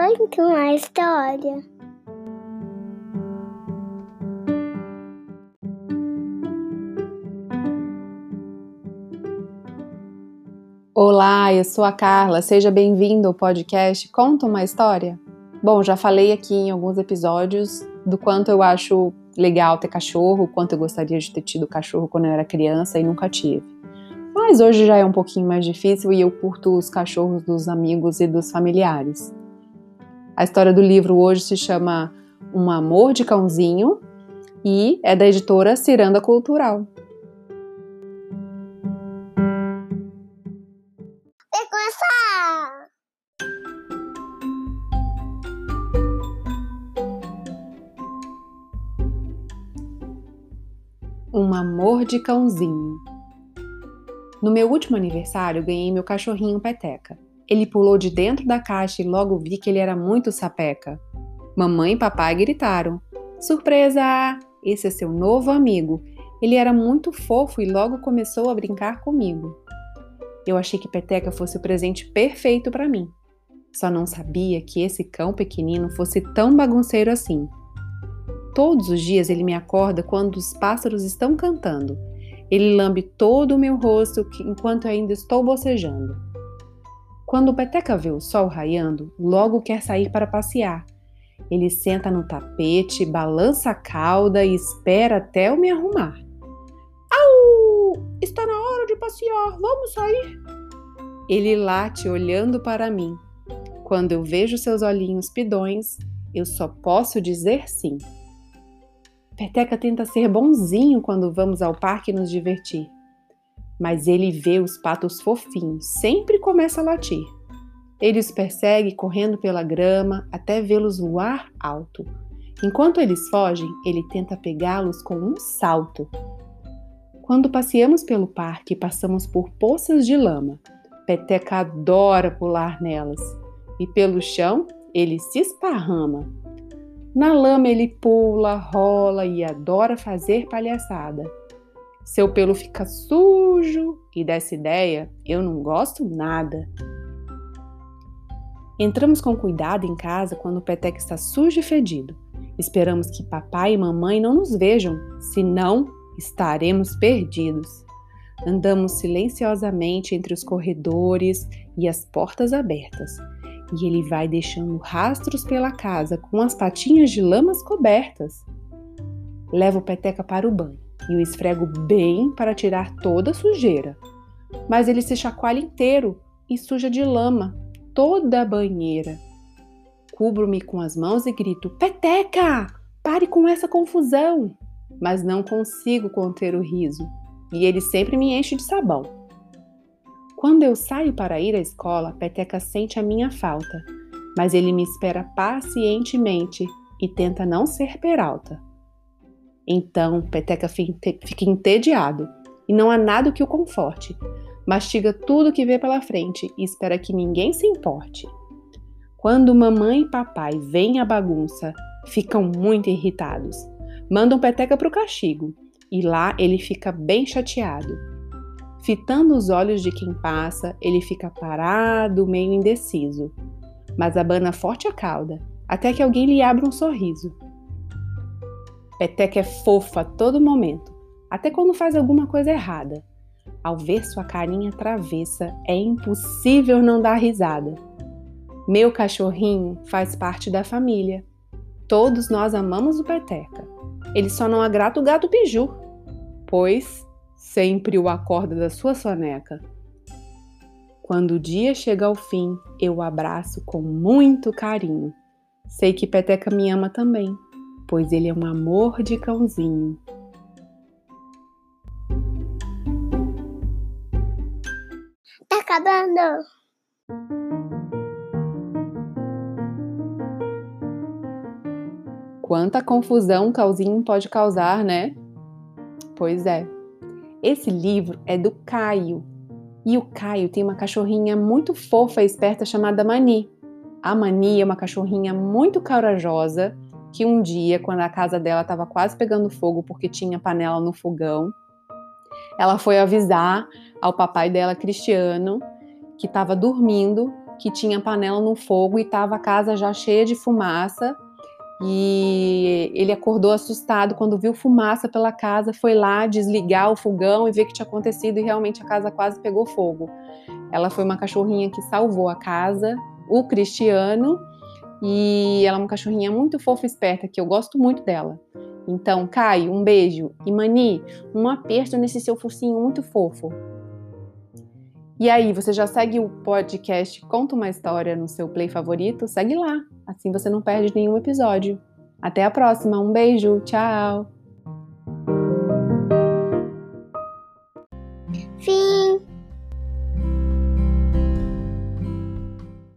Conta uma história. Olá, eu sou a Carla. Seja bem-vindo ao podcast Conta uma História. Bom, já falei aqui em alguns episódios do quanto eu acho legal ter cachorro, quanto eu gostaria de ter tido cachorro quando eu era criança e nunca tive. Mas hoje já é um pouquinho mais difícil e eu curto os cachorros dos amigos e dos familiares. A história do livro hoje se chama Um Amor de Cãozinho e é da editora Ciranda Cultural. Um amor de cãozinho. No meu último aniversário, ganhei meu cachorrinho Peteca. Ele pulou de dentro da caixa e logo vi que ele era muito sapeca. Mamãe e papai gritaram: Surpresa! Esse é seu novo amigo. Ele era muito fofo e logo começou a brincar comigo. Eu achei que Peteca fosse o presente perfeito para mim. Só não sabia que esse cão pequenino fosse tão bagunceiro assim. Todos os dias ele me acorda quando os pássaros estão cantando ele lambe todo o meu rosto enquanto ainda estou bocejando. Quando o Peteca vê o sol raiando, logo quer sair para passear. Ele senta no tapete, balança a cauda e espera até eu me arrumar. Au! Está na hora de passear, vamos sair? Ele late olhando para mim. Quando eu vejo seus olhinhos pidões, eu só posso dizer sim. Peteca tenta ser bonzinho quando vamos ao parque nos divertir. Mas ele vê os patos fofinhos, sempre começa a latir. Ele os persegue correndo pela grama até vê-los voar alto. Enquanto eles fogem, ele tenta pegá-los com um salto. Quando passeamos pelo parque passamos por poças de lama, Peteca adora pular nelas. E pelo chão, ele se esparrama, na lama ele pula, rola e adora fazer palhaçada. Seu pelo fica sujo e dessa ideia eu não gosto nada. Entramos com cuidado em casa quando o peteca está sujo e fedido. Esperamos que papai e mamãe não nos vejam, senão estaremos perdidos. Andamos silenciosamente entre os corredores e as portas abertas e ele vai deixando rastros pela casa com as patinhas de lamas cobertas. Levo o peteca para o banho e o esfrego bem para tirar toda a sujeira. Mas ele se chacoalha inteiro e suja de lama toda a banheira. Cubro-me com as mãos e grito: Peteca, pare com essa confusão! Mas não consigo conter o riso e ele sempre me enche de sabão. Quando eu saio para ir à escola, Peteca sente a minha falta, mas ele me espera pacientemente e tenta não ser peralta. Então, Peteca fica entediado e não há nada que o conforte. Mastiga tudo que vê pela frente e espera que ninguém se importe. Quando mamãe e papai veem a bagunça, ficam muito irritados. Mandam Peteca para o castigo e lá ele fica bem chateado. Fitando os olhos de quem passa, ele fica parado, meio indeciso, mas abana forte a cauda, até que alguém lhe abra um sorriso. Peteca é fofa a todo momento, até quando faz alguma coisa errada. Ao ver sua carinha travessa, é impossível não dar risada. Meu cachorrinho faz parte da família. Todos nós amamos o Peteca. Ele só não agrada o gato Biju, pois sempre o acorda da sua soneca. Quando o dia chega ao fim, eu o abraço com muito carinho. Sei que Peteca me ama também, pois ele é um amor de cãozinho. Tá acabando. Quanta confusão um cãozinho pode causar, né? Pois é. Esse livro é do Caio. E o Caio tem uma cachorrinha muito fofa e esperta chamada Mani. A Mani é uma cachorrinha muito corajosa que um dia, quando a casa dela estava quase pegando fogo porque tinha panela no fogão, ela foi avisar ao papai dela, Cristiano, que estava dormindo que tinha panela no fogo e estava a casa já cheia de fumaça. E ele acordou assustado quando viu fumaça pela casa, foi lá desligar o fogão e ver o que tinha acontecido e realmente a casa quase pegou fogo. Ela foi uma cachorrinha que salvou a casa, o Cristiano, e ela é uma cachorrinha muito fofa e esperta, que eu gosto muito dela. Então, Caio, um beijo. E Mani, um aperto nesse seu focinho muito fofo. E aí, você já segue o podcast Conta uma História no seu play favorito? Segue lá, assim você não perde nenhum episódio. Até a próxima, um beijo, tchau!